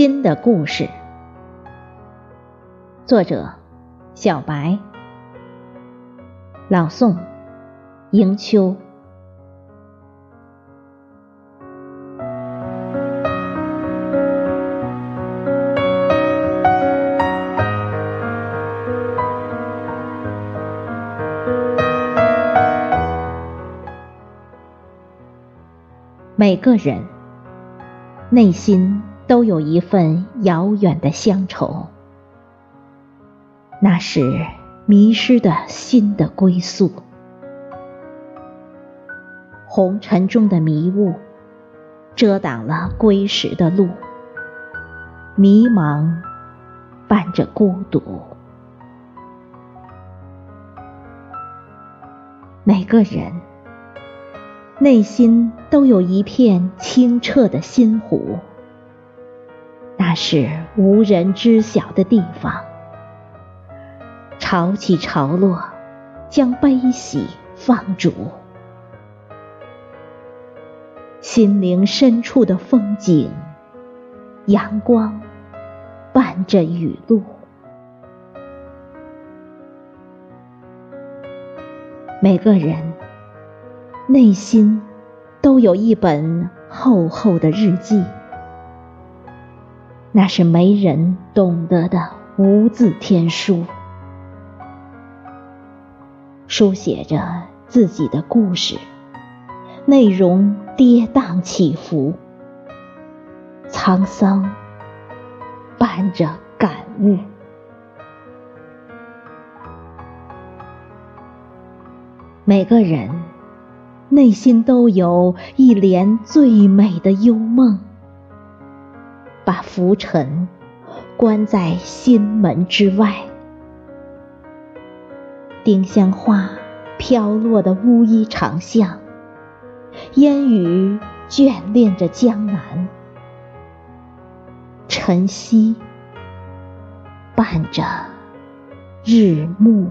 新的故事，作者小白，朗诵迎秋。每个人内心都有一份遥远的乡愁，那是迷失的心的归宿。红尘中的迷雾遮挡了归时的路，迷茫伴着孤独。每个人。内心都有一片清澈的心湖，那是无人知晓的地方。潮起潮落，将悲喜放逐。心灵深处的风景，阳光伴着雨露。每个人。内心都有一本厚厚的日记，那是没人懂得的无字天书，书写着自己的故事，内容跌宕起伏，沧桑伴着感悟，每个人。内心都有一帘最美的幽梦，把浮尘关在心门之外。丁香花飘落的乌衣长巷，烟雨眷恋着江南，晨曦伴着日暮。